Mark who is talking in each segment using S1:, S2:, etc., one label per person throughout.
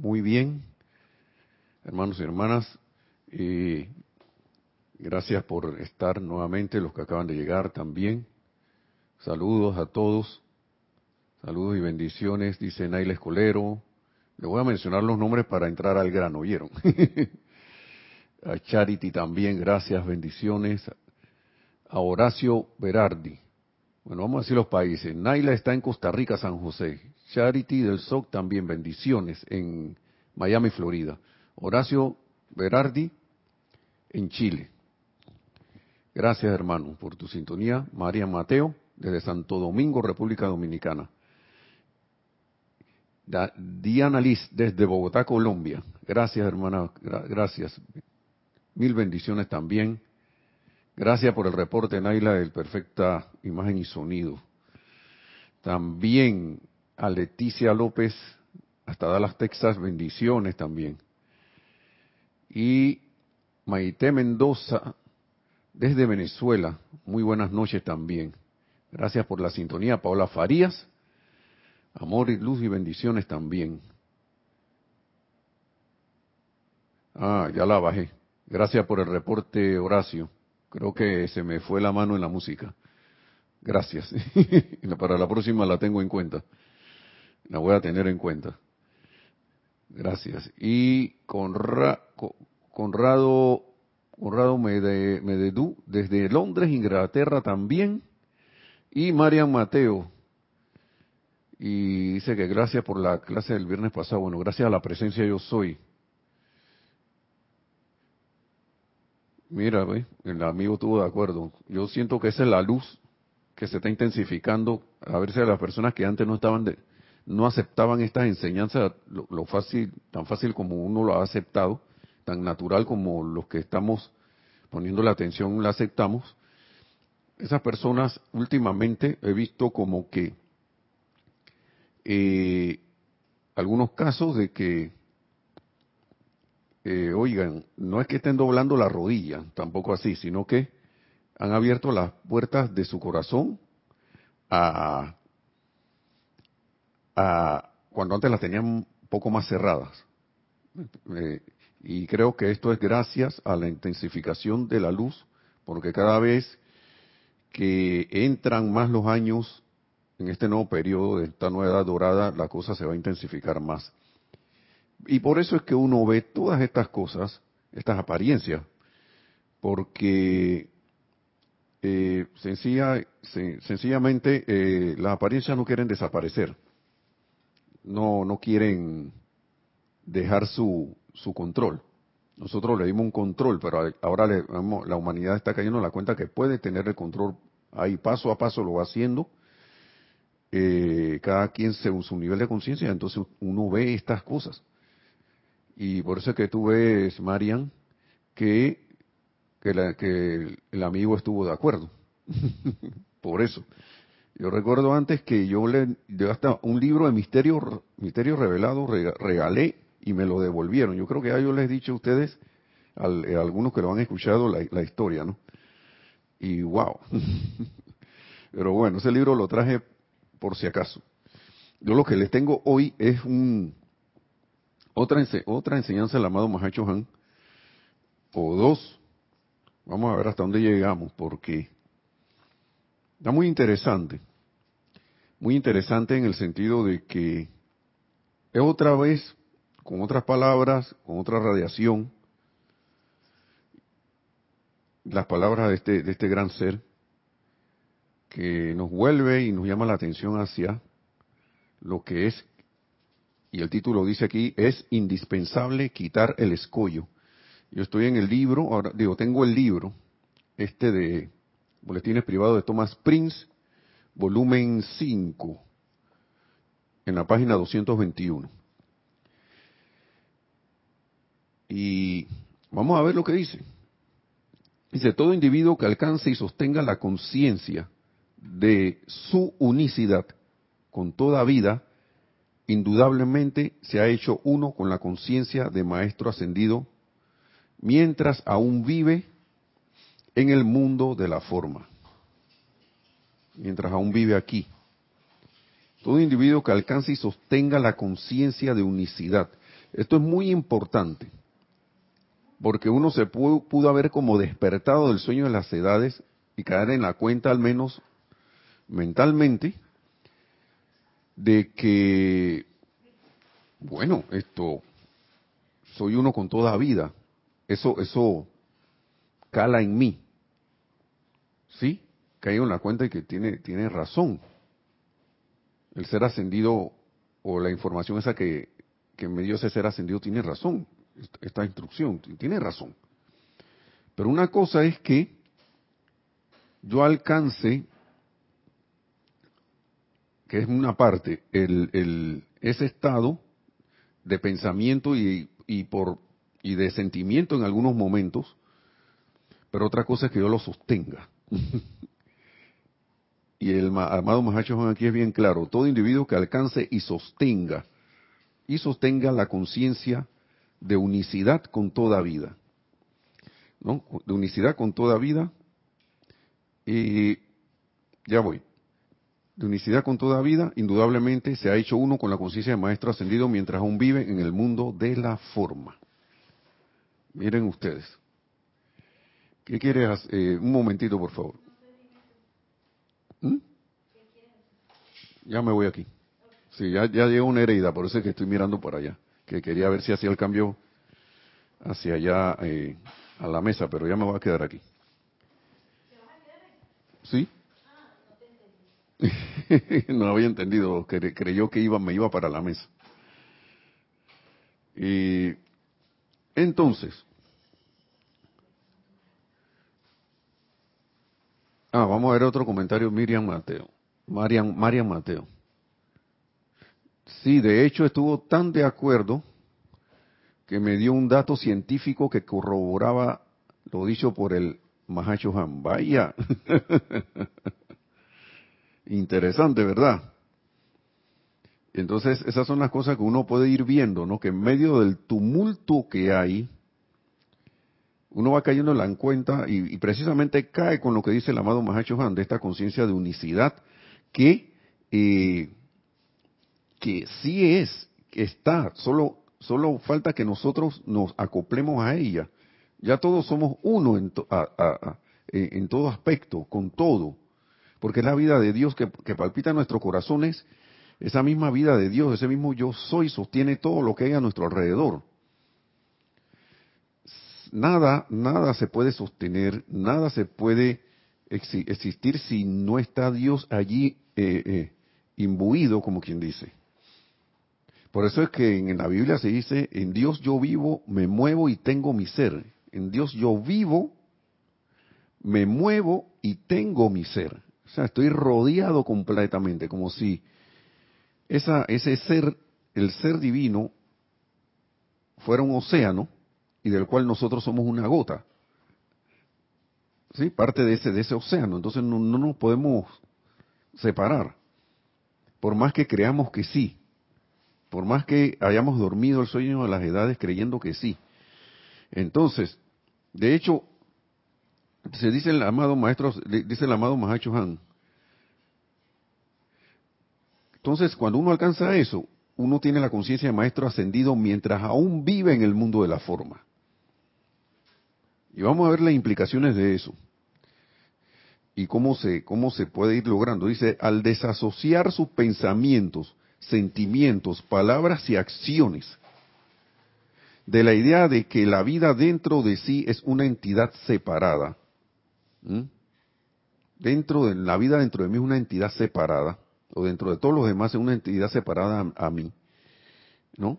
S1: muy bien, hermanos y hermanas. gracias por estar nuevamente, los que acaban de llegar también. Saludos a todos. Saludos y bendiciones, dice Naila Escolero. Le voy a mencionar los nombres para entrar al grano, ¿oyeron? a Charity también, gracias, bendiciones. A Horacio Berardi. Bueno, vamos a decir los países. Naila está en Costa Rica, San José. Charity del SOC también, bendiciones, en Miami, Florida. Horacio Berardi, en Chile. Gracias, hermano, por tu sintonía. María Mateo, desde Santo Domingo, República Dominicana. Diana Liz, desde Bogotá, Colombia. Gracias, hermana. Gracias. Mil bendiciones también. Gracias por el reporte, Naila, del perfecta imagen y sonido. También a Leticia López, hasta Dallas, Texas, bendiciones también. Y Maite Mendoza, desde Venezuela, muy buenas noches también. Gracias por la sintonía, Paola Farías. Amor y luz y bendiciones también. Ah, ya la bajé. Gracias por el reporte, Horacio. Creo que se me fue la mano en la música. Gracias. Para la próxima la tengo en cuenta. La voy a tener en cuenta. Gracias. Y Conrado, Conrado Mededú, desde Londres, Inglaterra también. Y Marian Mateo. Y dice que gracias por la clase del viernes pasado. Bueno, gracias a la presencia yo soy. Mira, el amigo estuvo de acuerdo. Yo siento que esa es la luz que se está intensificando. A ver si a las personas que antes no estaban de, no aceptaban estas enseñanzas, lo, fácil, tan fácil como uno lo ha aceptado, tan natural como los que estamos poniendo la atención la aceptamos, esas personas últimamente he visto como que eh, algunos casos de que, eh, oigan, no es que estén doblando la rodilla, tampoco así, sino que han abierto las puertas de su corazón a, a cuando antes las tenían un poco más cerradas. Eh, y creo que esto es gracias a la intensificación de la luz, porque cada vez que entran más los años en este nuevo periodo de esta nueva edad dorada, la cosa se va a intensificar más. Y por eso es que uno ve todas estas cosas, estas apariencias, porque eh, sencilla, sencillamente eh, las apariencias no quieren desaparecer, no, no quieren dejar su, su control. Nosotros le dimos un control, pero ahora la humanidad está cayendo en la cuenta que puede tener el control ahí paso a paso, lo va haciendo. Eh, cada quien según su nivel de conciencia, entonces uno ve estas cosas. Y por eso es que tú ves, Marian, que, que, el amigo estuvo de acuerdo. por eso. Yo recuerdo antes que yo le yo hasta un libro de misterio, misterio revelado regalé y me lo devolvieron. Yo creo que ya yo les he dicho a ustedes, a, eh, algunos que lo han escuchado, la, historia, ¿no? Y wow. Pero bueno, ese libro lo traje por si acaso. Yo lo que les tengo hoy es un otra, enseñanza del amado Mahacho Han, o dos. Vamos a ver hasta dónde llegamos, porque está muy interesante. Muy interesante en el sentido de que es otra vez con otras palabras, con otra radiación, las palabras de este, de este gran ser, que nos vuelve y nos llama la atención hacia lo que es, y el título dice aquí, es indispensable quitar el escollo. Yo estoy en el libro, ahora digo, tengo el libro, este de Boletines Privados de Thomas Prince, volumen 5, en la página 221. Y vamos a ver lo que dice. Dice, todo individuo que alcance y sostenga la conciencia de su unicidad con toda vida, indudablemente se ha hecho uno con la conciencia de Maestro Ascendido, mientras aún vive en el mundo de la forma. Mientras aún vive aquí. Todo individuo que alcance y sostenga la conciencia de unicidad Esto es muy importante, porque uno se pudo, pudo haber como despertado del sueño de las edades y caer en la cuenta, al menos mentalmente, de que, bueno, esto, soy uno con toda vida. Eso, eso cala en mí. ¿Sí? Caigo en la cuenta de que tiene, tiene razón. El ser ascendido o la información esa que, que me dio ese ser ascendido tiene razón. Esta instrucción tiene razón. Pero una cosa es que yo alcance, que es una parte, el, ese estado de pensamiento y, y, por, y de sentimiento en algunos momentos, pero otra cosa es que yo lo sostenga. y el amado Mahacho aquí es bien claro, todo individuo que alcance y sostenga, y sostenga la conciencia de unicidad con toda vida, ¿no? De unicidad con toda vida, y ya voy. De unicidad con toda vida, indudablemente se ha hecho uno con la conciencia del Maestro Ascendido mientras aún vive en el mundo de la forma. Miren ustedes. ¿Qué quieres? Eh, un momentito, por favor. ¿Mm? Ya me voy aquí. Sí, ya, ya llegó una herida, por eso es que estoy mirando por allá. Que quería ver si hacía el cambio hacia allá eh, a la mesa, pero ya me voy a quedar aquí. ¿Sí? no había entendido, creyó que iba, me iba para la mesa. Y entonces, Ah, vamos a ver otro comentario, Miriam Mateo. Marian, Mateo. Sí, de hecho estuvo tan de acuerdo que me dio un dato científico que corroboraba lo dicho por el Mahacho Han. Vaya. Interesante, ¿verdad? Entonces, esas son las cosas que uno puede ir viendo, ¿no? Que en medio del tumulto que hay, uno va cayendo en la cuenta y, precisamente cae con lo que dice el amado Mahacho Han de esta conciencia de unicidad que eh, que sí es, que está, solo solo falta que nosotros nos acoplemos a ella. Ya todos somos uno en, en todo aspecto, con todo, porque es la vida de Dios que, palpita en nuestros corazones, esa misma vida de Dios, ese mismo yo soy, sostiene todo lo que hay a nuestro alrededor nada, nada se puede sostener, nada se puede existir si no está Dios allí eh, eh, imbuido, como quien dice. Por eso es que en la Biblia se dice, en Dios yo vivo, me muevo y tengo mi ser. En Dios yo vivo, me muevo y tengo mi ser. O sea, estoy rodeado completamente, como si ese ser, el ser divino, fuera un océano y del cual nosotros somos una gota. ¿Sí? Parte de ese, de ese océano. Entonces no, no nos podemos separar. Por más que creamos que sí. Por más que hayamos dormido el sueño de las edades creyendo que sí. Entonces, de hecho, se dice el amado maestro, dice el amado Mahacho Han. Entonces, cuando uno alcanza eso, uno tiene la conciencia de maestro ascendido mientras aún vive en el mundo de la forma. Y vamos a ver las implicaciones de eso. Y cómo se, cómo se puede ir logrando. Dice, al desasociar sus pensamientos, sentimientos, palabras y acciones de la idea de que la vida dentro de sí es una entidad separada. Dentro de la vida dentro de mí es una entidad separada, o dentro de todos los demás es una entidad separada a mí. ¿No?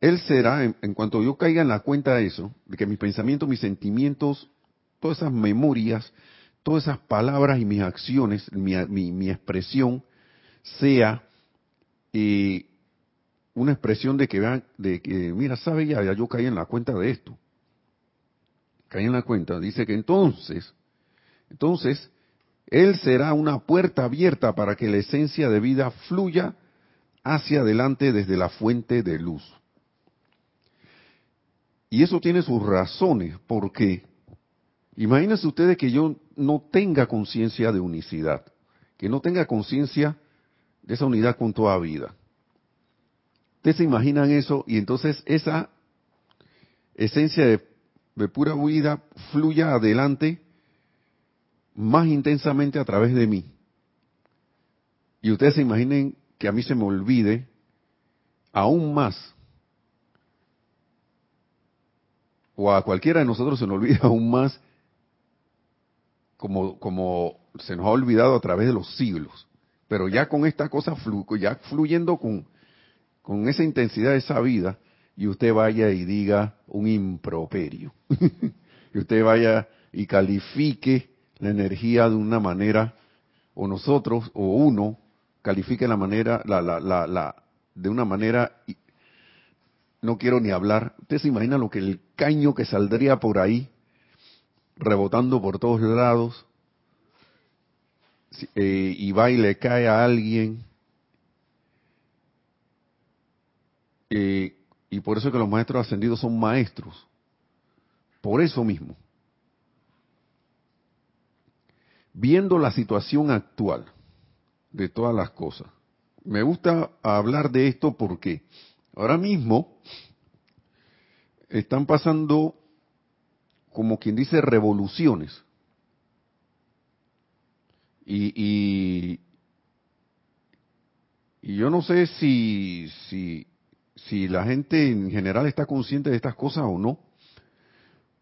S1: Él será, en, cuanto yo caiga en la cuenta de eso, de que mis pensamientos, mis sentimientos, todas esas memorias, todas esas palabras y mis acciones, mi, expresión, sea eh, una expresión de que vean, de que, mira, sabe ya, ya yo caí en la cuenta de esto. Caí en la cuenta. Dice que entonces, entonces, Él será una puerta abierta para que la esencia de vida fluya hacia adelante desde la fuente de luz. Y eso tiene sus razones, porque imagínense ustedes que yo no tenga conciencia de unicidad, que no tenga conciencia de esa unidad con toda vida. Ustedes se imaginan eso y entonces esa esencia de, de pura vida fluya adelante más intensamente a través de mí. Y ustedes se imaginen que a mí se me olvide aún más, o a cualquiera de nosotros se nos olvida aún más, como, como se nos ha olvidado a través de los siglos. Pero ya con esta cosa, ya fluyendo con, con esa intensidad, esa vida, y usted vaya y diga un improperio. y usted vaya y califique la energía de una manera, o nosotros, o uno, califique la manera, la, la, la, la, de una manera, no quiero ni hablar. Usted se imagina lo que el caño que saldría por ahí, rebotando por todos lados, eh, y va y le cae a alguien. Eh, y por eso que los maestros ascendidos son maestros. Por eso mismo. Viendo la situación actual de todas las cosas. Me gusta hablar de esto porque ahora mismo están pasando, como quien dice, revoluciones. Y, y, yo no sé si, si, si la gente en general está consciente de estas cosas o no,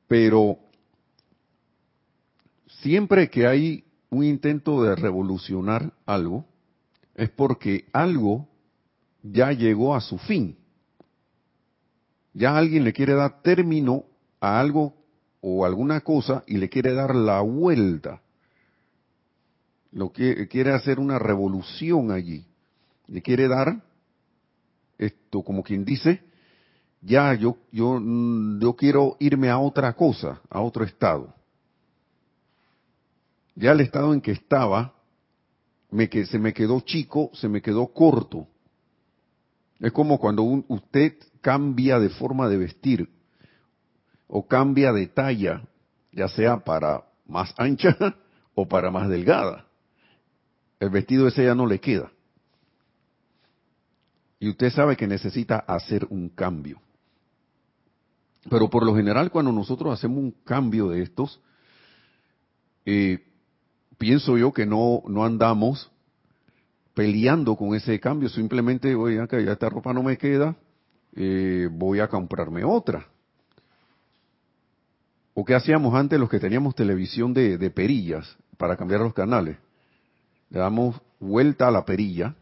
S1: pero siempre que hay un intento de revolucionar algo, es porque algo ya llegó a su fin. Ya alguien le quiere dar término a algo o alguna cosa y le quiere dar la vuelta. Lo que quiere hacer una revolución allí. Le quiere dar esto como quien dice, ya yo yo yo quiero irme a otra cosa, a otro estado. Ya el estado en que estaba que se me quedó chico, se me quedó corto. Es como cuando usted cambia de forma de vestir o cambia de talla, ya sea para más ancha o para más delgada. El vestido ese ya no le queda. Y usted sabe que necesita hacer un cambio. Pero por lo general cuando nosotros hacemos un cambio de estos, eh, pienso yo que no, no andamos peleando con ese cambio, simplemente, oye, acá ya esta ropa no me queda, eh, voy a comprarme otra. ¿O qué hacíamos antes los que teníamos televisión de, perillas para cambiar los canales? Le damos vuelta a la perilla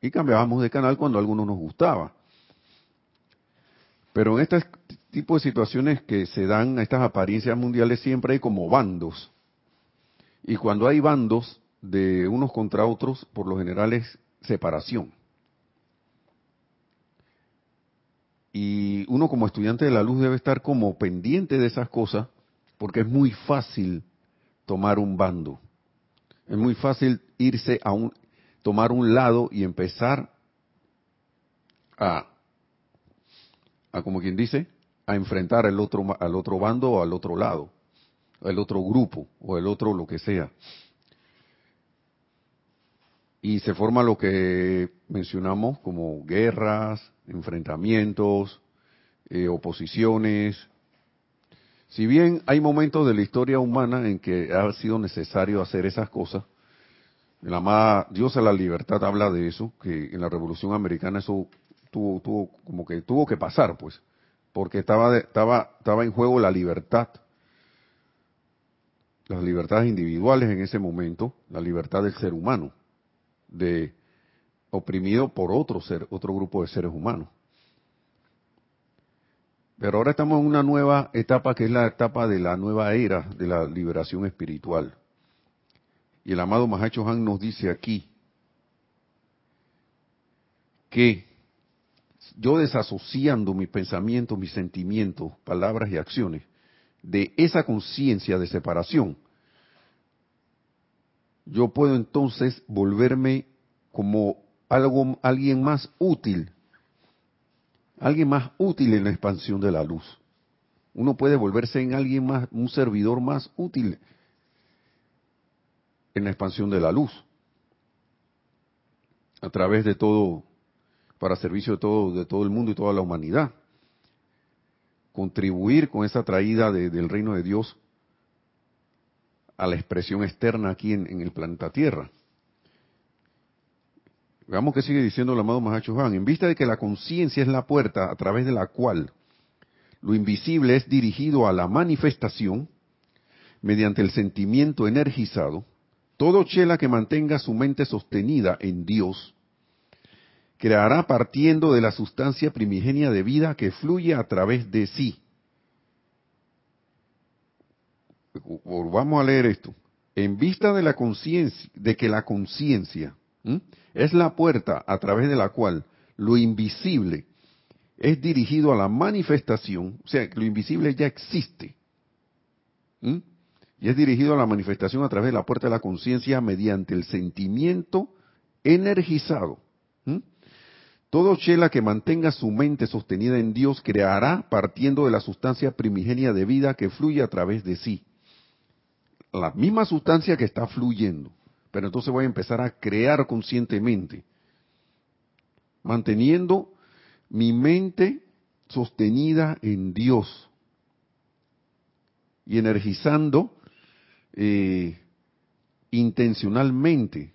S1: y cambiábamos de canal cuando algo no nos gustaba. Pero en este tipo de situaciones que se dan a estas apariencias mundiales siempre hay como bandos. Y cuando hay bandos de unos contra otros, por lo general es separación. Y uno como estudiante de la luz debe estar como pendiente de esas cosas, porque es muy fácil tomar un bando. Es muy fácil irse a un, tomar un lado y empezar a, a como quien dice, a enfrentar al otro, al otro bando o al otro lado el otro grupo o el otro lo que sea. Y se forma lo que mencionamos como guerras, enfrentamientos, eh, oposiciones. Si bien hay momentos de la historia humana en que ha sido necesario hacer esas cosas, la amada Dios a la libertad habla de eso, que en la Revolución Americana eso tuvo, tuvo como que tuvo que pasar, pues, porque estaba, estaba, estaba en juego la libertad las libertades individuales en ese momento, la libertad del ser humano, de oprimido por otro ser, otro grupo de seres humanos. Pero ahora estamos en una nueva etapa que es la etapa de la nueva era de la liberación espiritual. Y el amado Mahacho Han nos dice aquí que yo desasociando mis pensamientos, mis sentimientos, palabras y acciones, de esa conciencia de separación, yo puedo entonces volverme como algo, alguien más útil, alguien más útil en la expansión de la luz. Uno puede volverse en alguien más, un servidor más útil en la expansión de la luz. A través de todo, para servicio de todo, de todo el mundo y toda la humanidad. Contribuir con esa traída del reino de Dios a la expresión externa aquí en, el planeta Tierra. Veamos qué sigue diciendo el amado Mahacho Juan. En vista de que la conciencia es la puerta a través de la cual lo invisible es dirigido a la manifestación, mediante el sentimiento energizado, todo chela que mantenga su mente sostenida en Dios, creará partiendo de la sustancia primigenia de vida que fluye a través de sí. Vamos a leer esto. En vista de la conciencia, de que la conciencia es la puerta a través de la cual lo invisible es dirigido a la manifestación, o sea, lo invisible ya existe. Y es dirigido a la manifestación a través de la puerta de la conciencia mediante el sentimiento energizado todo chela que mantenga su mente sostenida en Dios creará partiendo de la sustancia primigenia de vida que fluye a través de sí. La misma sustancia que está fluyendo. Pero entonces voy a empezar a crear conscientemente. Manteniendo mi mente sostenida en Dios. Y energizando eh, intencionalmente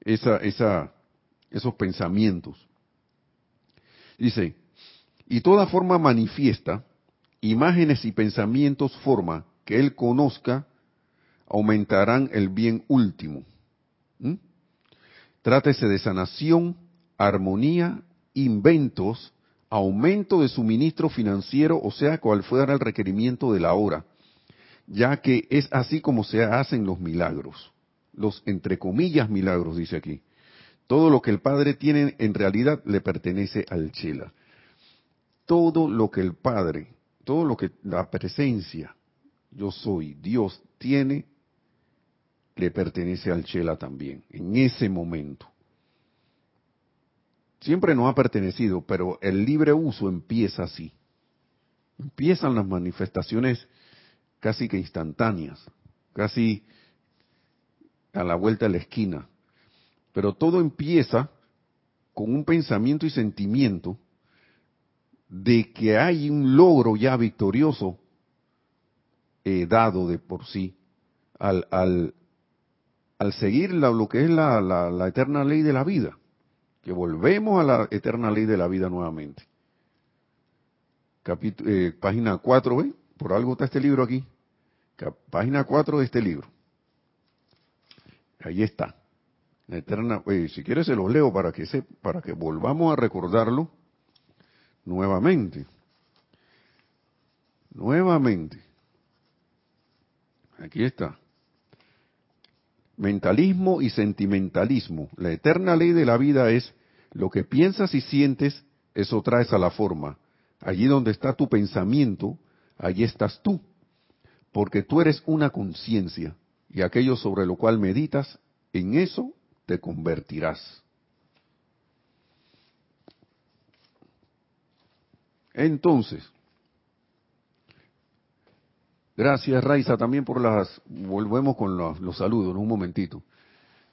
S1: esos pensamientos. Dice, y toda forma manifiesta, imágenes y pensamientos forma que él conozca, aumentarán el bien último. ¿Mm? Trátese de sanación, armonía, inventos, aumento de suministro financiero, o sea, cual fuera el requerimiento de la hora, ya que es así como se hacen los milagros, los entre comillas milagros, dice aquí. Todo lo que el Padre tiene en realidad le pertenece al Chela. Todo lo que el Padre, todo lo que la presencia, yo soy, Dios tiene, le pertenece al Chela también, en ese momento. Siempre nos ha pertenecido, pero el libre uso empieza así. Empiezan las manifestaciones casi que instantáneas, casi a la vuelta de la esquina. Pero todo empieza con un pensamiento y sentimiento de que hay un logro ya victorioso eh, dado de por sí al, al, al seguir lo que es la, la, eterna ley de la vida, que volvemos a la eterna ley de la vida nuevamente. Eh, página 4, ¿ve? Por algo está este libro aquí. Página 4 de este libro. Ahí está eterna, si quieres se los leo para que se, para que volvamos a recordarlo nuevamente. Nuevamente. Aquí está. Mentalismo y sentimentalismo. La eterna ley de la vida es lo que piensas y sientes, eso traes a la forma. Allí donde está tu pensamiento, allí estás tú. Porque tú eres una conciencia y aquello sobre lo cual meditas, en eso te convertirás. Entonces, gracias Raiza también por las, volvemos con los, saludos, un momentito.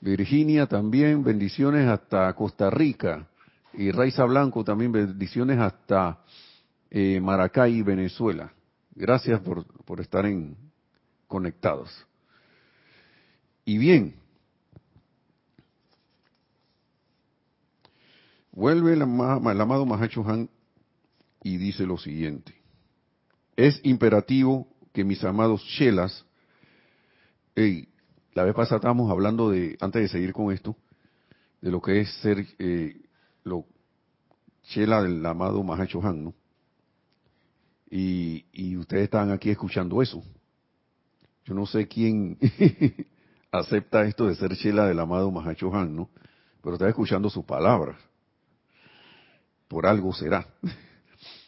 S1: Virginia también, bendiciones hasta Costa Rica. Y Raiza Blanco también, bendiciones hasta eh, Maracay, Venezuela. Gracias por, por estar en, conectados. Y bien, Vuelve el, amado Mahacho Han y dice lo siguiente. Es imperativo que mis amados chelas, la vez pasada estábamos hablando de, antes de seguir con esto, de lo que es ser eh, lo chela del amado Mahacho Han, ¿no? Y, y ustedes están aquí escuchando eso. Yo no sé quién acepta esto de ser chela del amado Mahacho Han, ¿no? Pero está escuchando sus palabras por algo será.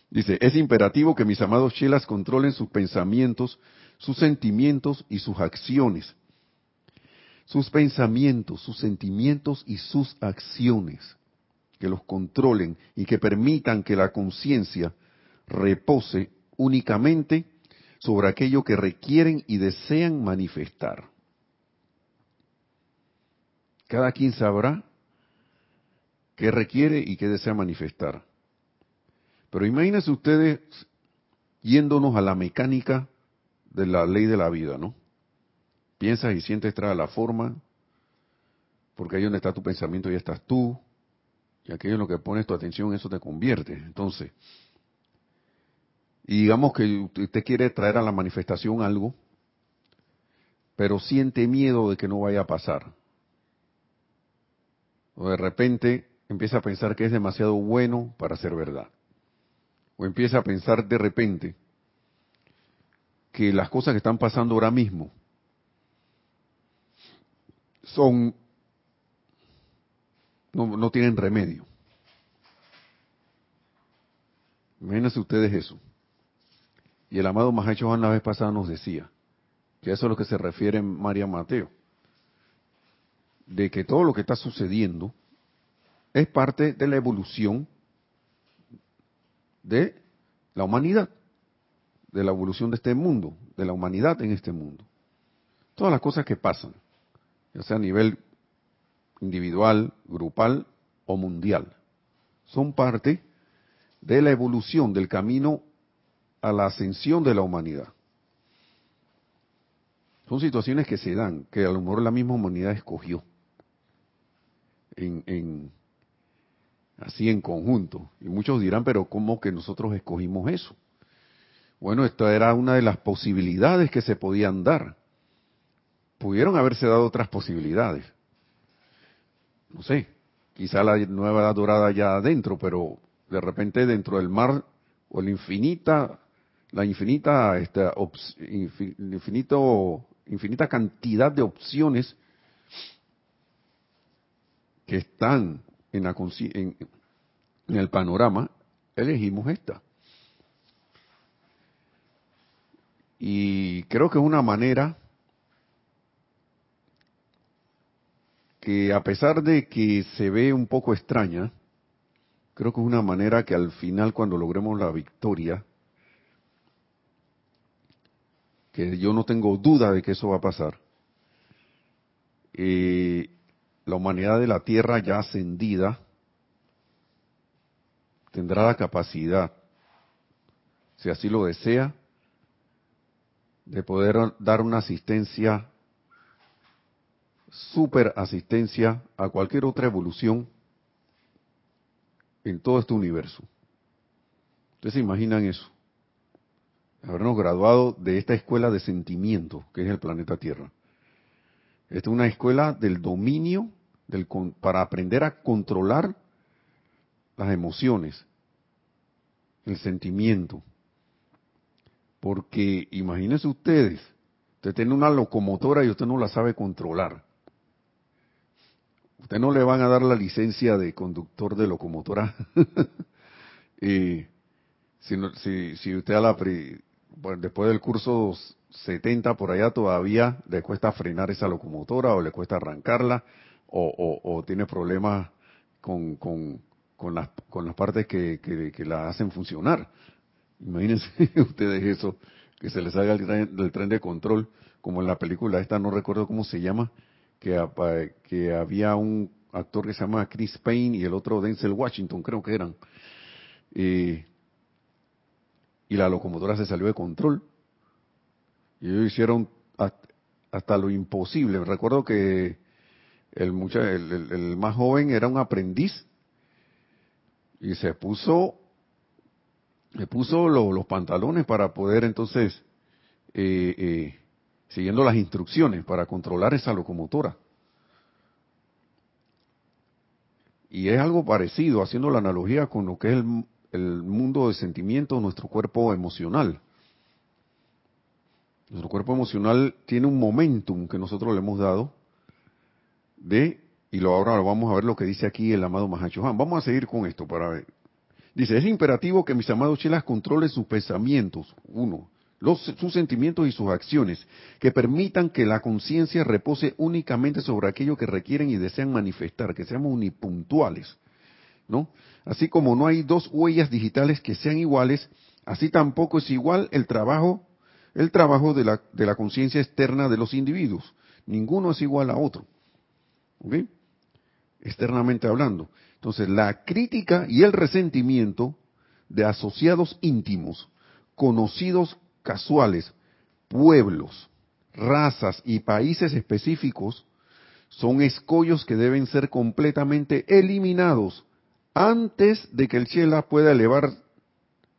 S1: Dice, es imperativo que mis amados chelas controlen sus pensamientos, sus sentimientos y sus acciones. Sus pensamientos, sus sentimientos y sus acciones. Que los controlen y que permitan que la conciencia repose únicamente sobre aquello que requieren y desean manifestar. Cada quien sabrá qué requiere y qué desea manifestar. Pero imagínense ustedes yéndonos a la mecánica de la ley de la vida, ¿no? Piensas y sientes trae la forma, porque ahí donde está tu pensamiento ya estás tú, y aquello en lo que pones tu atención, eso te convierte. Entonces, y digamos que usted quiere traer a la manifestación algo, pero siente miedo de que no vaya a pasar. O de repente empieza a pensar que es demasiado bueno para ser verdad. O empieza a pensar de repente que las cosas que están pasando ahora mismo son no, no tienen remedio. Imagínense ustedes eso. Y el amado Mahacho Juan la vez pasada nos decía, que eso es lo que se refiere María Mateo, de que todo lo que está sucediendo es parte de la evolución de la humanidad, de la evolución de este mundo, de la humanidad en este mundo. Todas las cosas que pasan, ya sea a nivel individual, grupal o mundial, son parte de la evolución del camino a la ascensión de la humanidad. Son situaciones que se dan, que a lo mejor la misma humanidad escogió. En, así en conjunto. Y muchos dirán, pero ¿cómo que nosotros escogimos eso? Bueno, esta era una de las posibilidades que se podían dar. Pudieron haberse dado otras posibilidades. No sé, quizá la nueva edad dorada ya adentro, pero de repente dentro del mar o la infinita, la infinita, esta, infinito, infinita cantidad de opciones que están en, la, en, en el panorama, elegimos esta. Y creo que es una manera que a pesar de que se ve un poco extraña, creo que es una manera que al final cuando logremos la victoria, que yo no tengo duda de que eso va a pasar, eh, la humanidad de la Tierra ya ascendida, tendrá la capacidad, si así lo desea, de poder dar una asistencia, super asistencia a cualquier otra evolución en todo este universo. Ustedes se imaginan eso. Habernos graduado de esta escuela de sentimiento que es el planeta Tierra. Esta es una escuela del dominio del, para aprender a controlar las emociones, el sentimiento. Porque imagínense ustedes, usted tiene una locomotora y usted no la sabe controlar. Usted no le van a dar la licencia de conductor de locomotora. y si, si, usted a la, después del curso 70 por allá todavía le cuesta frenar esa locomotora o le cuesta arrancarla o, tiene problemas con, con las, con las partes que, que, la hacen funcionar. Imagínense ustedes eso, que se les haga el tren, tren de control, como en la película esta, no recuerdo cómo se llama, que, que había un actor que se llama Chris Payne y el otro Denzel Washington, creo que eran. y la locomotora se salió de control. Y ellos hicieron hasta lo imposible. Recuerdo que el, el más joven era un aprendiz y se puso, le puso los pantalones para poder entonces, eh, eh, siguiendo las instrucciones, para controlar esa locomotora. Y es algo parecido, haciendo la analogía con lo que es el, el mundo de sentimientos, nuestro cuerpo emocional. Nuestro cuerpo emocional tiene un momentum que nosotros le hemos dado de y lo ahora vamos a ver lo que dice aquí el amado Mahacho Vamos a seguir con esto para ver. Dice, es imperativo que mis amados chelas controlen sus pensamientos, uno, los, sus sentimientos y sus acciones, que permitan que la conciencia repose únicamente sobre aquello que requieren y desean manifestar, que seamos unipuntuales, ¿no? Así como no hay dos huellas digitales que sean iguales, así tampoco es igual el trabajo, el trabajo de la, de la conciencia externa de los individuos. Ninguno es igual a otro. Externamente hablando. Entonces, la crítica y el resentimiento de asociados íntimos, conocidos casuales, pueblos, razas y países específicos son escollos que deben ser completamente eliminados antes de que el Chela pueda elevar,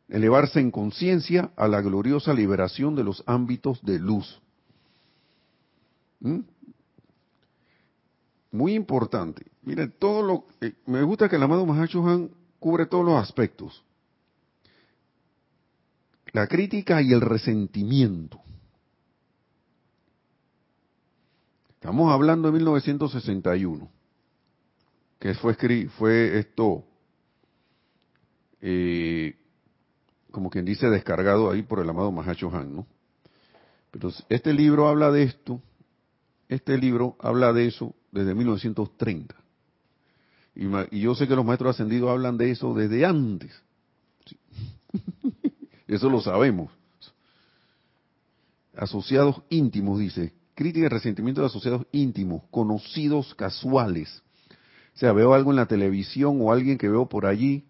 S1: elevarse en conciencia a la gloriosa liberación de los ámbitos de luz. ¿Mm? Muy importante. Miren, todo lo eh, me gusta que el amado Mahachohan cubre todos los aspectos. La crítica y el resentimiento. Estamos hablando de 1961, que fue, fue esto, eh, como quien dice, descargado ahí por el amado Mahacho Han, ¿no? Pero este libro habla de esto, este libro habla de eso desde 1930. Y, yo sé que los maestros ascendidos hablan de eso desde antes. Eso lo sabemos. Asociados íntimos, dice, crítica y resentimiento de asociados íntimos, conocidos casuales. O sea, veo algo en la televisión o alguien que veo por allí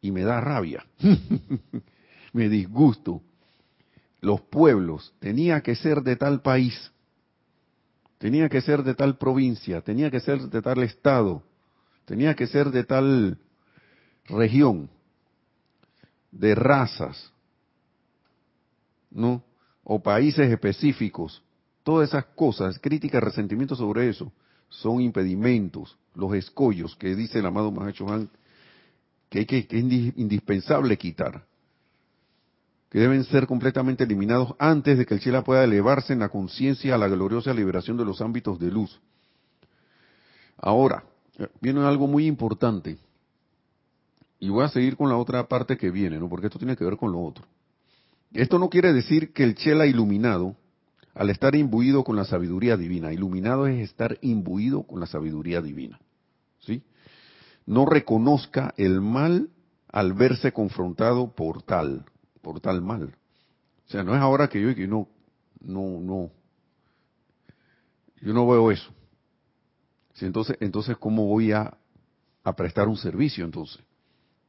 S1: y me da rabia, me disgusto. Los pueblos, tenía que ser de tal país, tenía que ser de tal provincia, tenía que ser de tal estado, tenía que ser de tal región, de razas, ¿no? O países específicos. Todas esas cosas, críticas, resentimientos sobre eso, son impedimentos, los escollos que dice el amado Mahacho que, hay que, es indispensable quitar, que deben ser completamente eliminados antes de que el cielo pueda elevarse en la conciencia a la gloriosa liberación de los ámbitos de luz. Ahora, viene algo muy importante, y voy a seguir con la otra parte que viene, ¿no? porque esto tiene que ver con lo otro. Esto no quiere decir que el Chela iluminado al estar imbuido con la sabiduría divina. Iluminado es estar imbuido con la sabiduría divina. ¿Sí? No reconozca el mal al verse confrontado por tal, por tal mal. O sea, no es ahora que yo que no, no, no, yo no veo eso. entonces, entonces, ¿cómo voy a, a prestar un servicio entonces?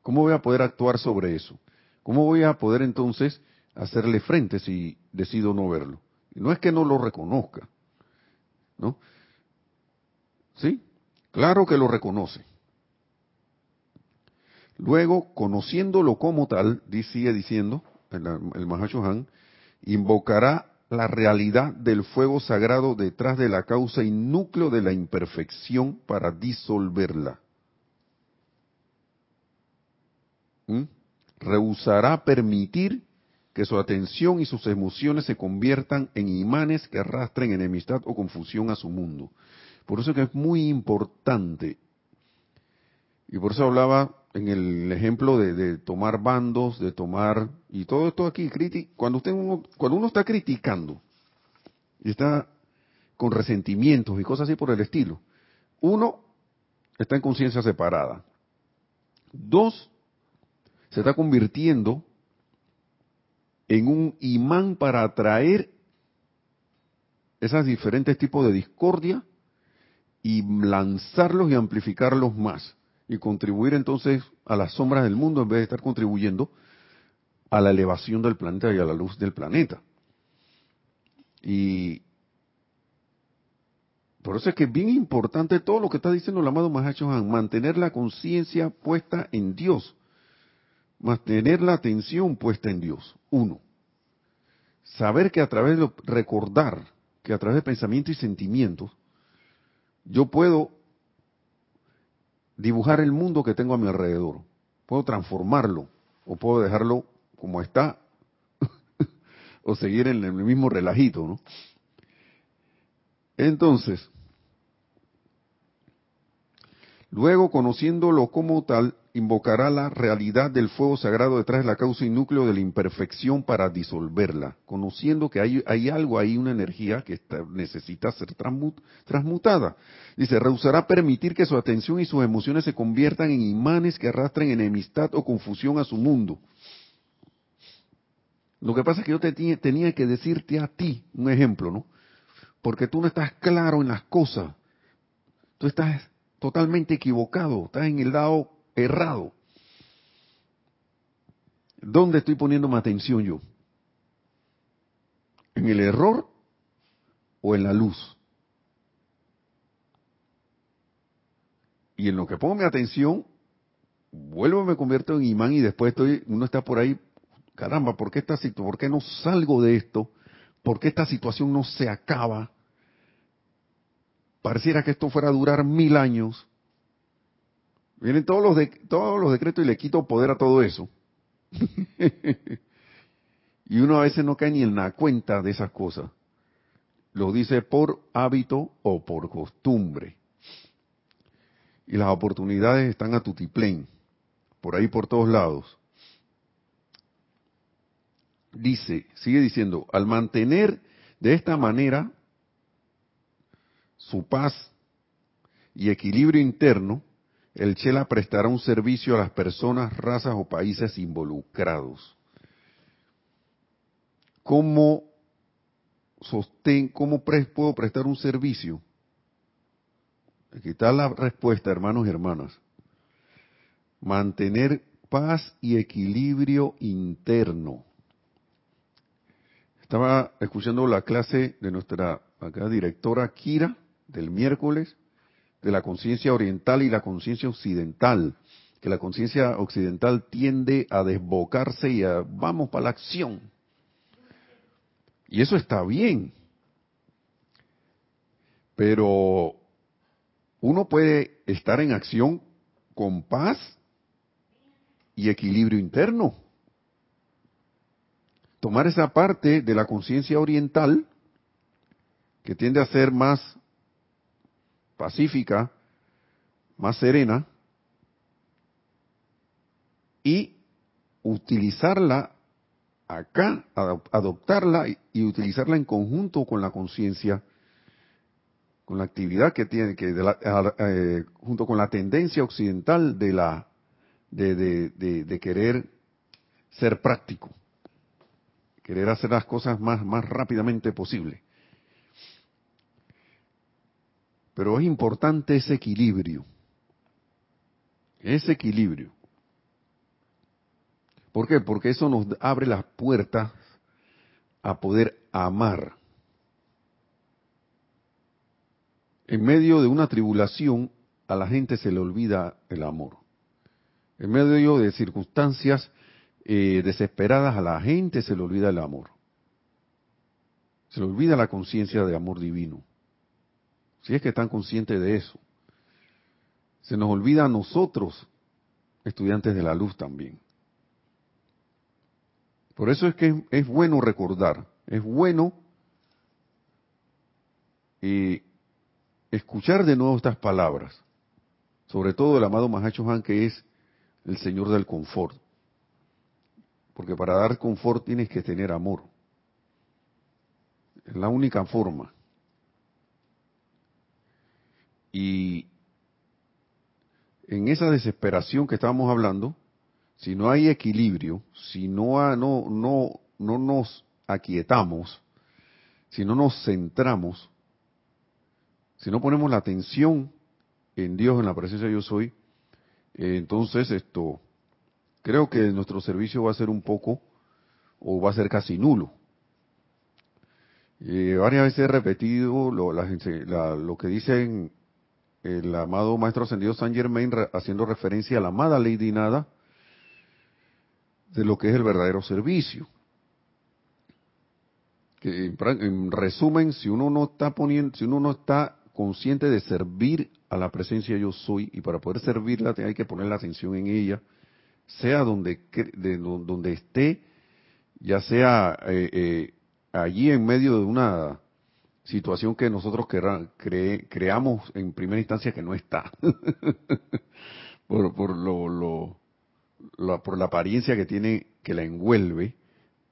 S1: ¿Cómo voy a poder actuar sobre eso? ¿Cómo voy a poder entonces hacerle frente si decido no verlo? No es que no lo reconozca, ¿no? ¿Sí? Claro que lo reconoce. Luego, conociéndolo como tal, sigue diciendo el, el Han, invocará la realidad del fuego sagrado detrás de la causa y núcleo de la imperfección para disolverla. ¿Mm? Rehusará permitir que su atención y sus emociones se conviertan en imanes que arrastren enemistad o confusión a su mundo. Por eso que es muy importante, y por eso hablaba en el ejemplo de, tomar bandos, de tomar, y todo esto aquí, cuando, usted, cuando uno está criticando y está con resentimientos y cosas así por el estilo, uno está en conciencia separada. Dos, se está convirtiendo en un imán para atraer esos diferentes tipos de discordia y lanzarlos y amplificarlos más y contribuir entonces a las sombras del mundo en vez de estar contribuyendo a la elevación del planeta y a la luz del planeta. Y por eso es que es bien importante todo lo que está diciendo el amado Mahacho Han, mantener la conciencia puesta en Dios, mantener la atención puesta en Dios. Uno, saber que a través de recordar que a través de pensamientos y sentimientos, yo puedo dibujar el mundo que tengo a mi alrededor. Puedo transformarlo o puedo dejarlo como está o seguir en el mismo relajito, ¿no? Entonces, luego conociéndolo como tal, invocará la realidad del fuego sagrado detrás de la causa y núcleo de la imperfección para disolverla, conociendo que hay, hay algo ahí, una energía que necesita ser transmutada. Dice, rehusará permitir que su atención y sus emociones se conviertan en imanes que arrastren enemistad o confusión a su mundo. Lo que pasa es que yo te tenía que decirte a ti un ejemplo, ¿no? Porque tú no estás claro en las cosas. Tú estás totalmente equivocado, estás en el lado errado. ¿Dónde estoy poniendo mi atención yo? ¿En el error o en la luz? Y en lo que pongo mi atención, vuelvo, me convierto en imán y después estoy, uno está por ahí, caramba, ¿por qué, esta, ¿por qué no salgo de esto? ¿Por qué esta situación no se acaba? Pareciera que esto fuera a durar mil años. Vienen todos los, de, todos los decretos y le quito poder a todo eso. y uno a veces no cae ni en la cuenta de esas cosas. Lo dice por hábito o por costumbre. Y las oportunidades están a tutiplén, por ahí por todos lados. Dice, sigue diciendo, al mantener de esta manera su paz y equilibrio interno, el Chela prestará un servicio a las personas, razas o países involucrados. ¿Cómo, sostén, cómo puedo prestar un servicio? Aquí está la respuesta, hermanos y hermanas. Mantener paz y equilibrio interno. Estaba escuchando la clase de nuestra acá, directora Kira del miércoles de la conciencia oriental y la conciencia occidental, que la conciencia occidental tiende a desbocarse y a vamos para la acción. Y eso está bien. Pero uno puede estar en acción con paz y equilibrio interno. Tomar esa parte de la conciencia oriental, que tiende a ser más pacífica, más serena, y utilizarla acá, adoptarla y utilizarla en conjunto con la conciencia, con la actividad que tiene, que eh, junto con la tendencia occidental de la de, de, querer ser práctico, querer hacer las cosas más rápidamente posible. Pero es importante ese equilibrio. Ese equilibrio. ¿Por qué? Porque eso nos abre las puertas a poder amar. En medio de una tribulación, a la gente se le olvida el amor. En medio de circunstancias eh, desesperadas, a la gente se le olvida el amor. Se le olvida la conciencia de amor divino si es que están conscientes de eso. Se nos olvida a nosotros, estudiantes de la luz también. Por eso es que es bueno recordar, es bueno eh, escuchar de nuevo estas palabras, sobre todo el amado Mahacho Han, que es el Señor del confort. Porque para dar confort tienes que tener amor. Es la única forma. Y en esa desesperación que estábamos hablando, si no hay equilibrio, si no, no, no, no nos aquietamos, si no nos centramos, si no ponemos la atención en Dios, en la presencia de yo soy, eh, entonces esto, creo que nuestro servicio va a ser un poco, o va a ser casi nulo. Eh, varias veces he repetido lo, lo que dicen el amado Maestro Ascendido San Germain haciendo referencia a la amada Lady Nada de lo que es el verdadero servicio. Que en, resumen, si uno no está poniendo, si uno no está consciente de servir a la presencia yo soy y para poder servirla hay que poner la atención en ella, sea donde de, donde esté, ya sea eh, eh, allí en medio de una situación que nosotros creamos en primera instancia que no está. por, por, lo, por la apariencia que tiene, que la envuelve,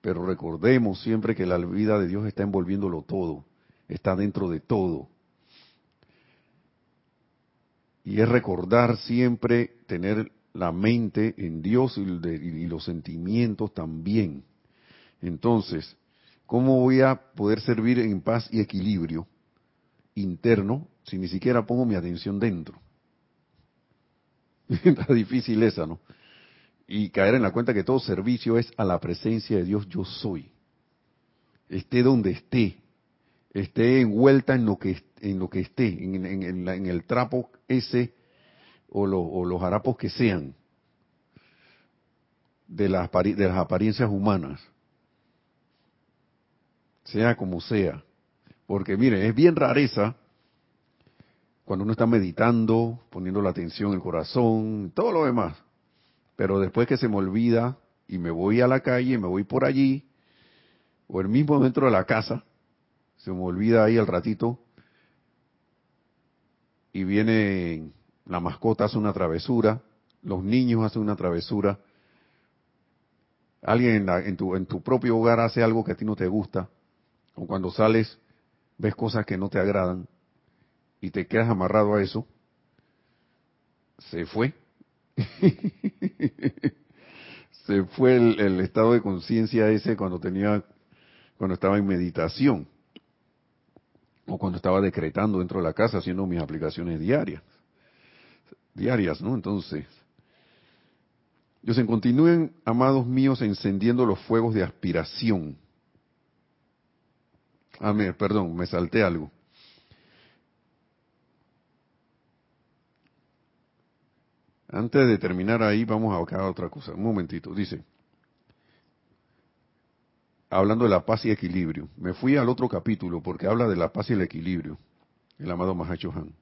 S1: pero recordemos siempre que la vida de Dios está envolviéndolo todo, está dentro de todo. Y es recordar siempre tener la mente en Dios y los sentimientos también. Entonces, ¿Cómo voy a poder servir en paz y equilibrio interno si ni siquiera pongo mi atención dentro? Está difícil esa, ¿no? Y caer en la cuenta que todo servicio es a la presencia de Dios yo soy. Esté donde esté, esté envuelta en lo que, en lo que esté, en, el trapo ese o, los harapos que sean de las apariencias humanas, sea como sea. Porque miren, es bien rareza cuando uno está meditando, poniendo la atención en el corazón, todo lo demás. Pero después que se me olvida y me voy a la calle, me voy por allí, o el mismo dentro de la casa, se me olvida ahí al ratito, y viene la mascota hace una travesura, los niños hacen una travesura, alguien en, tu, en tu propio hogar hace algo que a ti no te gusta, o cuando sales ves cosas que no te agradan y te quedas amarrado a eso, se fue. se fue el, estado de conciencia ese cuando tenía, cuando estaba en meditación o cuando estaba decretando dentro de la casa haciendo mis aplicaciones diarias diarias, ¿no? Entonces, Dios, continúen, amados míos, encendiendo los fuegos de aspiración. Amén, perdón, me salté algo. Antes de terminar ahí, vamos a buscar otra cosa. Un momentito. Dice, hablando de la paz y equilibrio. Me fui al otro capítulo porque habla de la paz y el equilibrio. El amado Mahacho Han.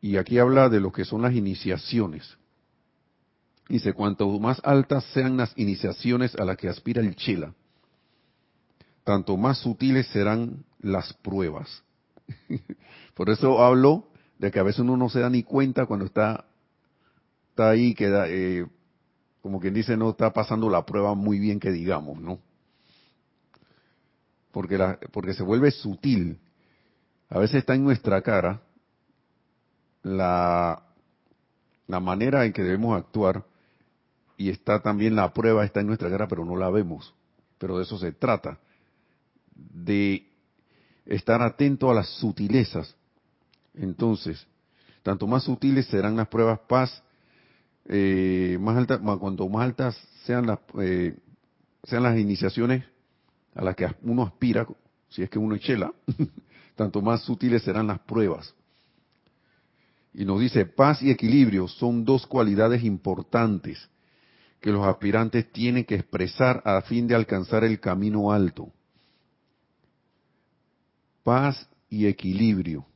S1: Y aquí habla de lo que son las iniciaciones. Dice, cuanto más altas sean las iniciaciones a las que aspira el chela, tanto más sutiles serán las pruebas. Por eso hablo de que a veces uno no se da ni cuenta cuando está, está ahí, queda, eh, como quien dice, no está pasando la prueba muy bien que digamos, ¿no? Porque, porque se vuelve sutil. A veces está en nuestra cara, la, la manera en que debemos actuar y está también la prueba, está en nuestra cara, pero no la vemos. Pero de eso se trata, de estar atento a las sutilezas. Entonces, tanto más sutiles serán las pruebas paz, eh, más altas, cuanto más altas sean las, eh, sean las iniciaciones a las que uno aspira, si es que uno chela, tanto más sutiles serán las pruebas. Y nos dice, paz y equilibrio son dos cualidades importantes que los aspirantes tienen que expresar a fin de alcanzar el camino alto. Paz y equilibrio.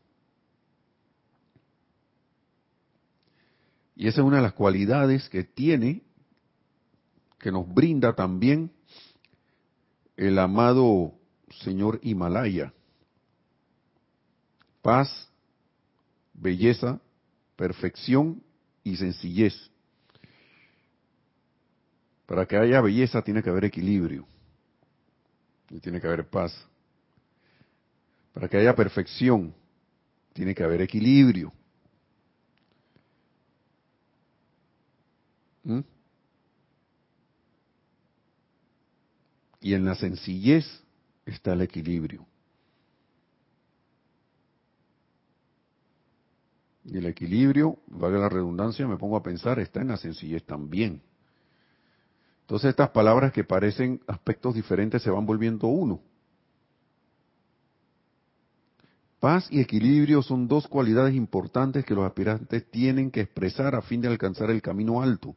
S1: Y esa es una de las cualidades que tiene, que nos brinda también el amado señor Himalaya. Paz, belleza, perfección y sencillez. Para que haya belleza tiene que haber equilibrio y tiene que haber paz. Para que haya perfección tiene que haber equilibrio. ¿Mm? Y en la sencillez está el equilibrio. Y el equilibrio, valga la redundancia, me pongo a pensar, está en la sencillez también. Entonces estas palabras que parecen aspectos diferentes se van volviendo uno. Paz y equilibrio son dos cualidades importantes que los aspirantes tienen que expresar a fin de alcanzar el camino alto.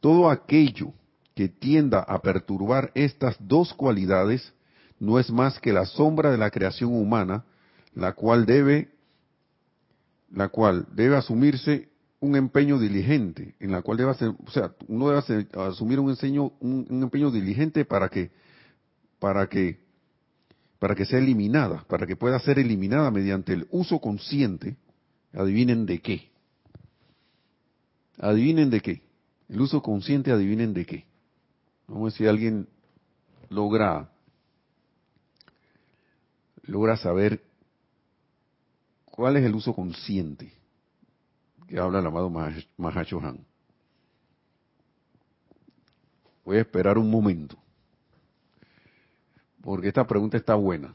S1: Todo aquello que tienda a perturbar estas dos cualidades no es más que la sombra de la creación humana, la cual debe la cual debe asumirse un empeño diligente, en la cual debe hacer, o sea, uno debe asumir un, enseño, un, empeño diligente para que, para que, para que sea eliminada, para que pueda ser eliminada mediante el uso consciente, adivinen de qué. Adivinen de qué. El uso consciente, adivinen de qué. Vamos a si alguien logra, logra saber ¿Cuál es el uso consciente que habla el amado Mahashohan? Voy a esperar un momento, porque esta pregunta está buena.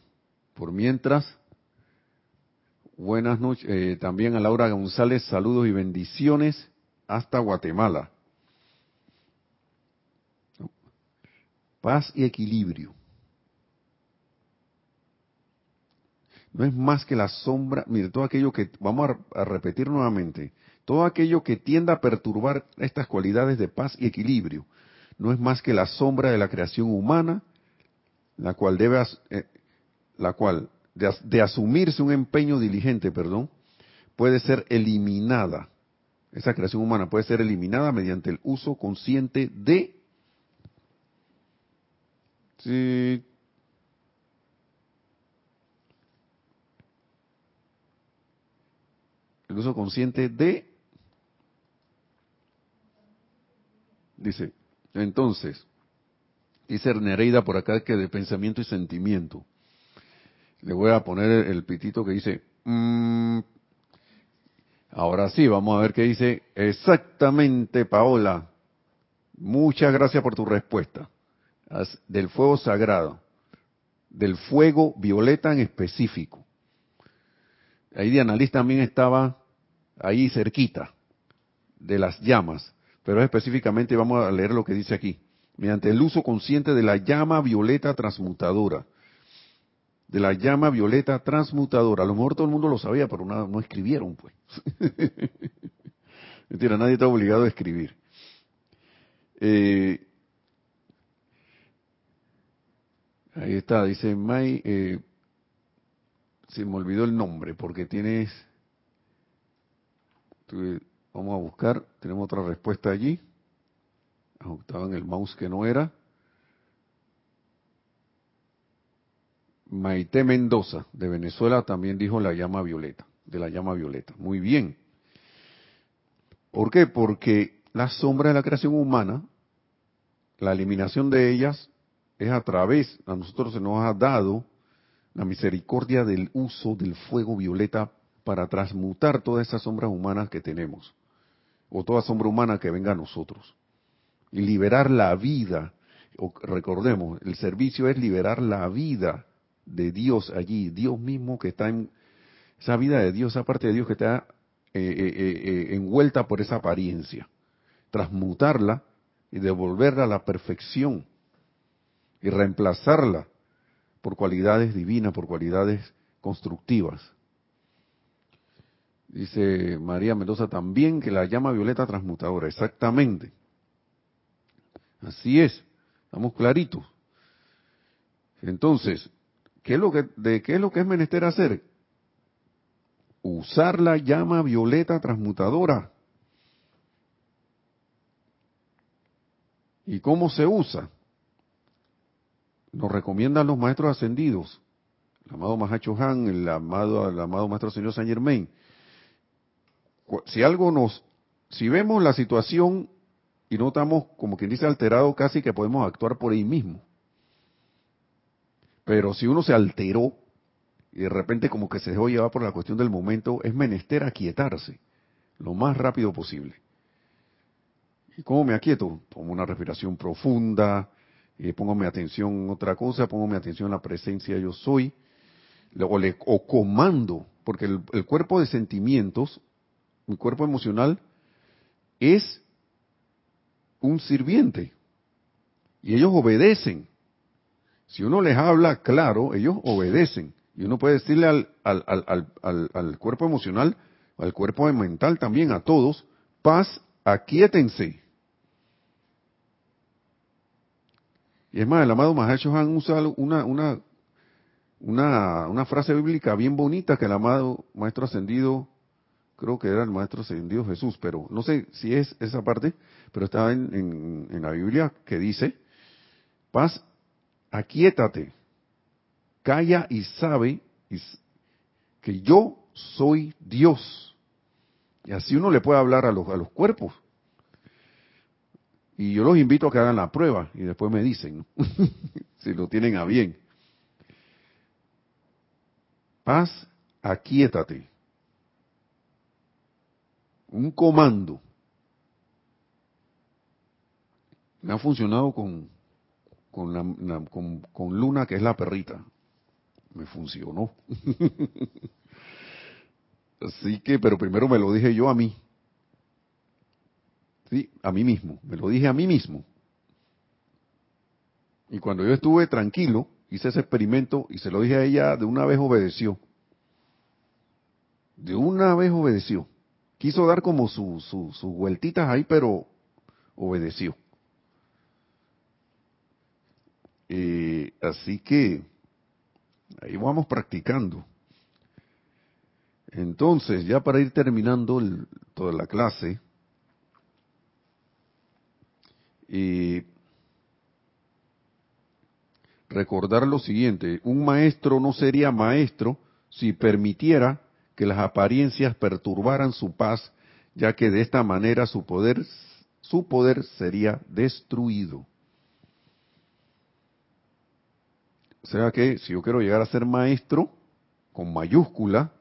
S1: Por mientras, Buenas noches. Eh, también a Laura González, saludos y bendiciones hasta Guatemala. Paz y equilibrio. No es más que la sombra, mire, todo aquello que, vamos a, a repetir nuevamente, todo aquello que tienda a perturbar estas cualidades de paz y equilibrio, no es más que la sombra de la creación humana, la cual debe, eh, la cual de, asumirse un empeño diligente, perdón, puede ser eliminada. Esa creación humana puede ser eliminada mediante el uso consciente de sí, el uso consciente de dice entonces dice Nereida por acá que de pensamiento y sentimiento le voy a poner el pitito que dice, mm". ahora sí, vamos a ver qué dice exactamente Paola. Muchas gracias por tu respuesta. Del fuego sagrado, del fuego violeta en específico. Ahí de analista también estaba ahí cerquita de las llamas, pero específicamente vamos a leer lo que dice aquí. Mediante el uso consciente de la llama violeta transmutadora de la llama violeta transmutadora. A lo mejor todo el mundo lo sabía, pero no, no escribieron, pues. Mentira, nadie está obligado a escribir. Eh, ahí está, dice May, eh, se me olvidó el nombre, porque tienes, vamos a buscar, tenemos otra respuesta allí. Estaba en el mouse que no era. Maite Mendoza, de Venezuela, también dijo la llama violeta, de la llama violeta. Muy bien. ¿Por qué? Porque la sombra de la creación humana, la eliminación de ellas es a través, a nosotros se nos ha dado la misericordia del uso del fuego violeta para transmutar todas esas sombras humanas que tenemos, o toda sombra humana que venga a nosotros, y liberar la vida. recordemos, el servicio es liberar la vida de Dios allí, Dios mismo que está en esa vida de Dios, esa parte de Dios que está eh, eh, eh, envuelta por esa apariencia, transmutarla y devolverla a la perfección y reemplazarla por cualidades divinas, por cualidades constructivas. Dice María Mendoza también que la llama violeta transmutadora, exactamente. Así es, estamos claritos. Entonces, ¿Qué es lo que, ¿De qué es lo que es menester hacer? Usar la llama violeta transmutadora. ¿Y cómo se usa? Nos recomiendan los maestros ascendidos, el amado Mahacho Han, el amado, el amado maestro señor Saint Germain. Si algo nos, si vemos la situación y no estamos, como quien dice, alterado, casi que podemos actuar por ahí mismo. Pero si uno se alteró y de repente como que se dejó llevar por la cuestión del momento, es menester aquietarse lo más rápido posible. ¿Y cómo me aquieto? Pongo una respiración profunda, eh, pongo mi atención en otra cosa, pongo mi atención en la presencia yo soy, o, le, o comando, porque el cuerpo de sentimientos, mi cuerpo emocional, es un sirviente. Y ellos obedecen. Si uno les habla claro, ellos obedecen. Y uno puede decirle al, al, al, al, cuerpo emocional, al cuerpo mental también, a todos, paz, aquíétense. Y es más, el amado Mahacho Han usa una, una, una, una frase bíblica bien bonita que el amado Maestro Ascendido, creo que era el Maestro Ascendido Jesús, pero no sé si es esa parte, pero está en, en, en la Biblia que dice, paz, aquíétate, calla y sabe que yo soy Dios. Y así uno le puede hablar a los, a los cuerpos. Y yo los invito a que hagan la prueba y después me dicen, si lo tienen a bien. Paz, aquíétate. Un comando. Me ha funcionado con, con, la, con, Luna, que es la perrita. Me funcionó. Así que, pero primero me lo dije yo a mí. Sí, a mí mismo. Me lo dije a mí mismo. Y cuando yo estuve tranquilo, hice ese experimento y se lo dije a ella, de una vez obedeció. De una vez obedeció. Quiso dar como sus vueltitas ahí, pero obedeció. Eh, así que ahí vamos practicando. Entonces, ya para ir terminando toda la clase, eh, recordar lo siguiente, un maestro no sería maestro si permitiera que las apariencias perturbaran su paz, ya que de esta manera su poder, su poder sería destruido. O sea que si yo quiero llegar a ser maestro, con mayúscula,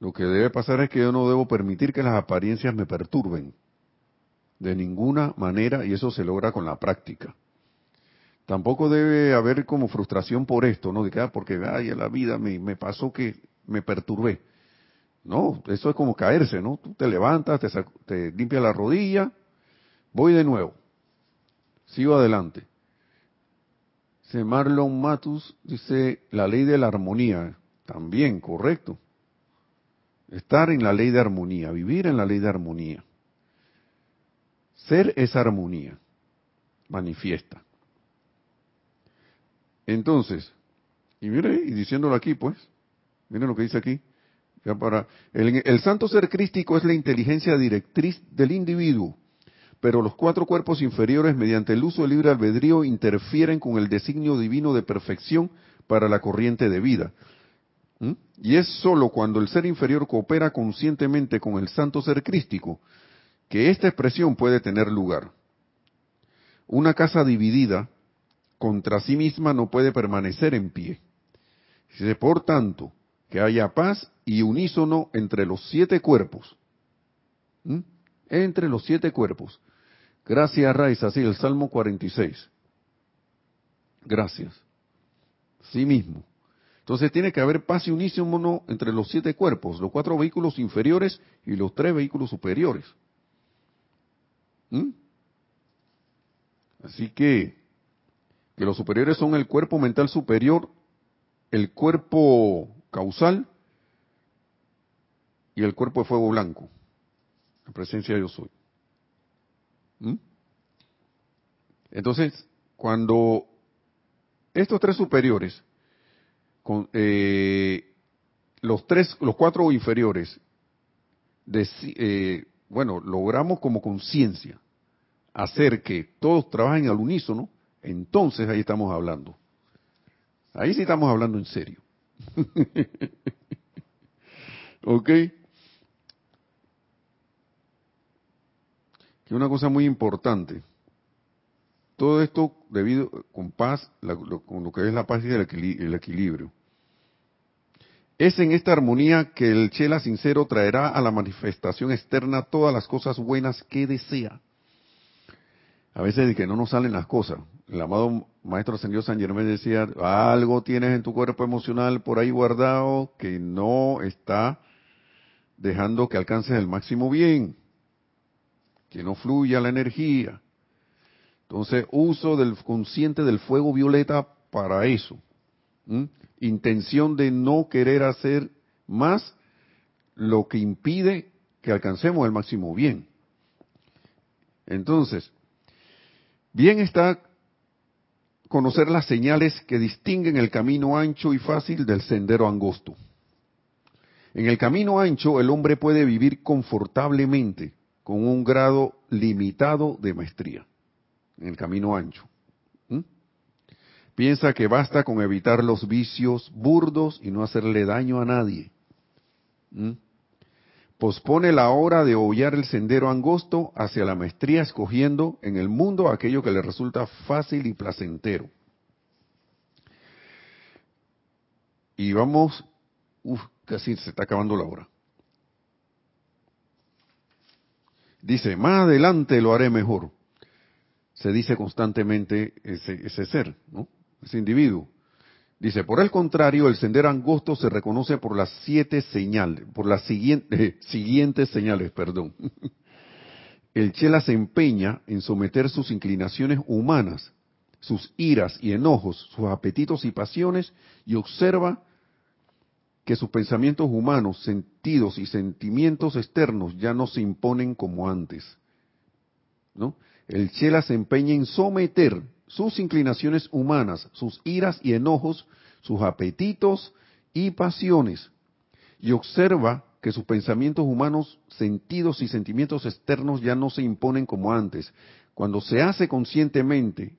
S1: lo que debe pasar es que yo no debo permitir que las apariencias me perturben. De ninguna manera, y eso se logra con la práctica. Tampoco debe haber como frustración por esto, ¿no? De que, ah, porque, ay, la vida me, me pasó que me perturbé. No, eso es como caerse, ¿no? Tú te levantas, te, te limpias la rodilla, voy de nuevo, sigo adelante. Dice Marlon Matus, dice la ley de la armonía, también, correcto. Estar en la ley de armonía, vivir en la ley de armonía. Ser es armonía, manifiesta. Entonces, y mire, y diciéndolo aquí, pues, miren lo que dice aquí. El, santo ser crístico es la inteligencia directriz del individuo, pero los cuatro cuerpos inferiores, mediante el uso del libre albedrío, interfieren con el designio divino de perfección para la corriente de vida. ¿Mm? Y es sólo cuando el ser inferior coopera conscientemente con el santo ser crístico que esta expresión puede tener lugar. Una casa dividida contra sí misma no puede permanecer en pie. Por tanto, que haya paz y unísono entre los siete cuerpos. ¿Mm? Entre los siete cuerpos. Gracias, Raiza, sí, el Salmo 46. Gracias. Sí mismo. Entonces tiene que haber paz y unísono entre los siete cuerpos, los cuatro vehículos inferiores y los tres vehículos superiores. ¿Mm? Así que que los superiores son el cuerpo mental superior, el cuerpo causal y el cuerpo de fuego blanco, la presencia de yo soy. ¿Mm? Entonces, cuando estos tres superiores, con, eh, los tres, los cuatro inferiores, eh, bueno, logramos como conciencia hacer que todos trabajen al unísono, entonces ahí estamos hablando. Ahí sí estamos hablando en serio. ¿Ok? Que una cosa muy importante. Todo esto debido con paz, con lo que es la paz y el, el equilibrio. Es en esta armonía que el Chela sincero traerá a la manifestación externa todas las cosas buenas que desea a veces de que no nos salen las cosas. El amado Maestro Ascendido San Germán decía, algo tienes en tu cuerpo emocional por ahí guardado que no está dejando que alcances el máximo bien, que no fluya la energía. Entonces, uso del consciente del fuego violeta para eso. Intención de no querer hacer más lo que impide que alcancemos el máximo bien. Entonces, Bien está conocer las señales que distinguen el camino ancho y fácil del sendero angosto. En el camino ancho el hombre puede vivir confortablemente con un grado limitado de maestría. En el camino ancho. Piensa que basta con evitar los vicios burdos y no hacerle daño a nadie. Pospone la hora de obviar el sendero angosto hacia la maestría, escogiendo en el mundo aquello que le resulta fácil y placentero. Y vamos, uff, casi se está acabando la hora. Dice, más adelante lo haré mejor. Se dice constantemente ese, ese ser, ¿no? Ese individuo. Dice, por el contrario, el sendero angosto se reconoce por las siete señales, por las siguientes, siguientes señales, perdón. El Chela se empeña en someter sus inclinaciones humanas, sus iras y enojos, sus apetitos y pasiones, y observa que sus pensamientos humanos, sentidos y sentimientos externos ya no se imponen como antes. ¿No? El Chela se empeña en someter sus inclinaciones humanas, sus iras y enojos, sus apetitos y pasiones, y observa que sus pensamientos humanos, sentidos y sentimientos externos ya no se imponen como antes. Cuando se hace conscientemente,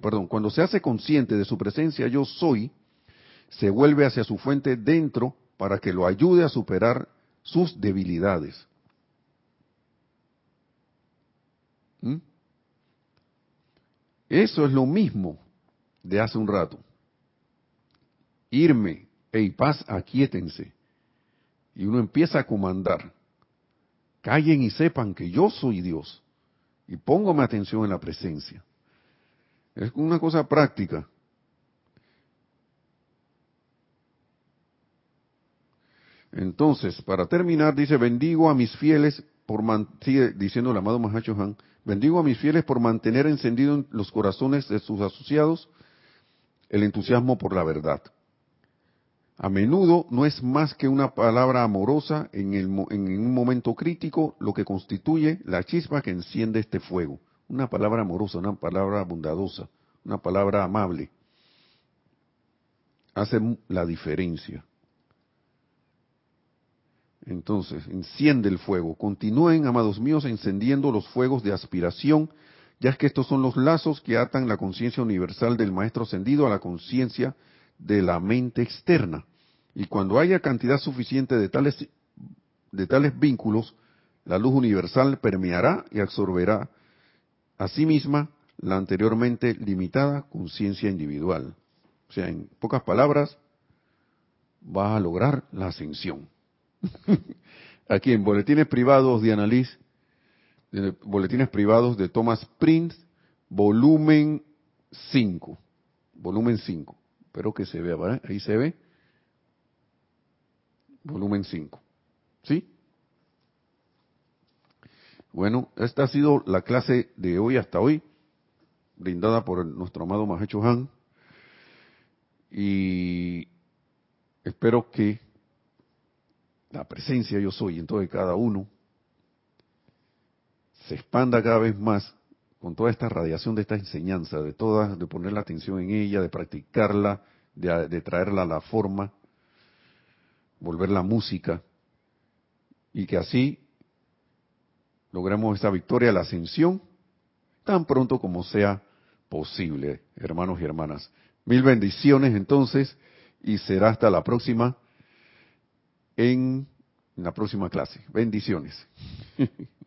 S1: perdón, cuando se hace consciente de su presencia yo soy, se vuelve hacia su fuente dentro para que lo ayude a superar sus debilidades. ¿Mm? Eso es lo mismo de hace un rato. Irme, hey, paz, aquíétense. Y uno empieza a comandar. Callen y sepan que yo soy Dios. Y póngame atención en la presencia. Es una cosa práctica. Entonces, para terminar, dice, bendigo a mis fieles por, sigue diciendo el amado Mahacho Han, bendigo a mis fieles por mantener encendido en los corazones de sus asociados el entusiasmo por la verdad. A menudo no es más que una palabra amorosa en, en un momento crítico lo que constituye la chispa que enciende este fuego. Una palabra amorosa, una palabra bondadosa, una palabra amable. Hace la diferencia. Entonces, enciende el fuego. Continúen, amados míos, encendiendo los fuegos de aspiración, ya que estos son los lazos que atan la conciencia universal del Maestro ascendido a la conciencia de la mente externa. Y cuando haya cantidad suficiente de tales, de tales vínculos, la luz universal permeará y absorberá a sí misma la anteriormente limitada conciencia individual. O sea, en pocas palabras, va a lograr la ascensión. Aquí en Boletines Privados de Annalise, Boletines Privados de Thomas Prince, volumen 5. Volumen 5. Espero que se vea, ¿vale? Ahí se ve. Volumen 5. ¿Sí? Bueno, esta ha sido la clase de hoy hasta hoy, brindada por nuestro amado Mahecho Han. Y espero que la presencia yo soy. En todo y cada uno, se expanda cada vez más con toda esta radiación de esta enseñanza, de todas, de poner la atención en ella, de practicarla, de, traerla a la forma, volverla música, y que así logremos esta victoria, la ascensión, tan pronto como sea posible, hermanos y hermanas. Mil bendiciones entonces, y será hasta la próxima en la próxima clase. Bendiciones.